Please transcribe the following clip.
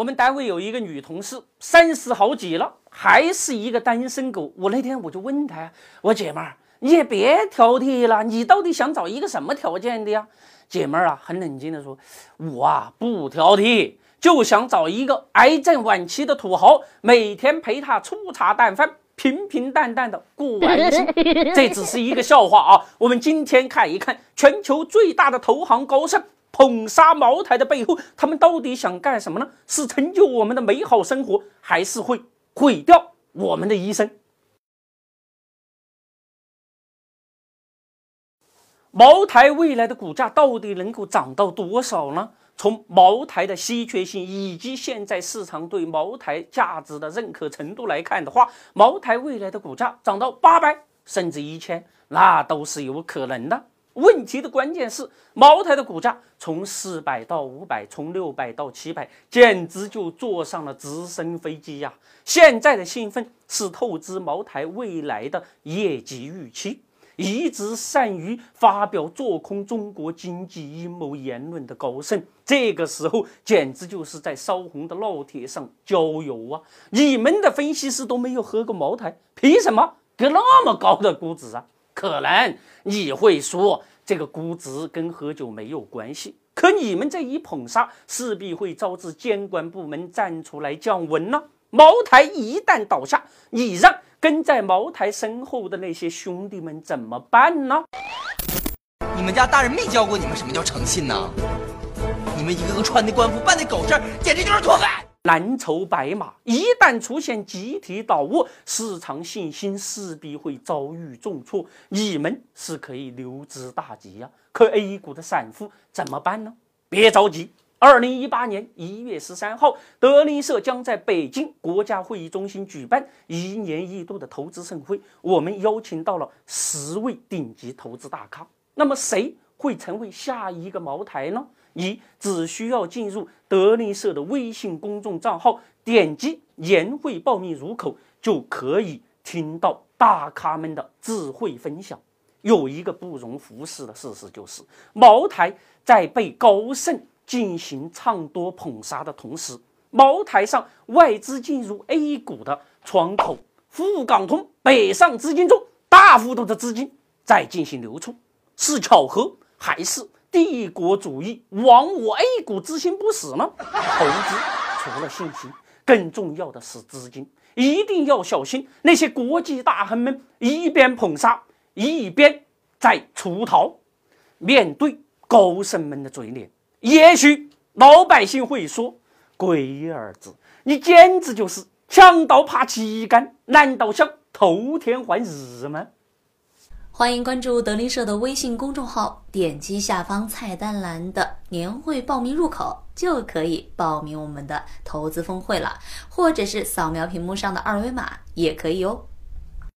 我们单位有一个女同事，三十好几了，还是一个单身狗。我那天我就问她，我姐们儿，你也别挑剔了，你到底想找一个什么条件的呀？姐们儿啊，很冷静的说，我啊不挑剔，就想找一个癌症晚期的土豪，每天陪他粗茶淡饭，平平淡淡的过完一生。这只是一个笑话啊！我们今天看一看全球最大的投行高盛。捧杀茅台的背后，他们到底想干什么呢？是成就我们的美好生活，还是会毁掉我们的一生？茅台未来的股价到底能够涨到多少呢？从茅台的稀缺性以及现在市场对茅台价值的认可程度来看的话，茅台未来的股价涨到八百甚至一千，那都是有可能的。问题的关键是，茅台的股价从四百到五百，从六百到七百，简直就坐上了直升飞机呀！现在的兴奋是透支茅台未来的业绩预期。一直善于发表做空中国经济阴谋言论的高盛，这个时候简直就是在烧红的烙铁上浇油啊！你们的分析师都没有喝过茅台，凭什么给那么高的估值啊？可能你会说。这个估值跟喝酒没有关系，可你们这一捧杀，势必会招致监管部门站出来降温呢。茅台一旦倒下，你让跟在茅台身后的那些兄弟们怎么办呢？你们家大人没教过你们什么叫诚信呢？你们一个个穿的官服，办的狗事，简直就是土匪。蓝筹白马一旦出现集体倒卧，市场信心势必会遭遇重挫。你们是可以留之大吉呀，可 A 股的散户怎么办呢？别着急，二零一八年一月十三号，德林社将在北京国家会议中心举办一年一度的投资盛会，我们邀请到了十位顶级投资大咖。那么谁会成为下一个茅台呢？你只需要进入德林社的微信公众账号，点击年会报名入口，就可以听到大咖们的智慧分享。有一个不容忽视的事实，就是茅台在被高盛进行唱多捧杀的同时，茅台上外资进入 A 股的窗口沪港通、北上资金中，大幅度的资金在进行流出，是巧合还是？帝国主义亡我 A 股之心不死呢？投资除了信心，更重要的是资金，一定要小心那些国际大亨们一边捧杀，一边在出逃。面对高僧们的嘴脸，也许老百姓会说：“龟儿子，你简直就是强盗爬旗杆，难道想偷天换日吗？”欢迎关注德林社的微信公众号，点击下方菜单栏的年会报名入口，就可以报名我们的投资峰会了，或者是扫描屏幕上的二维码也可以哦。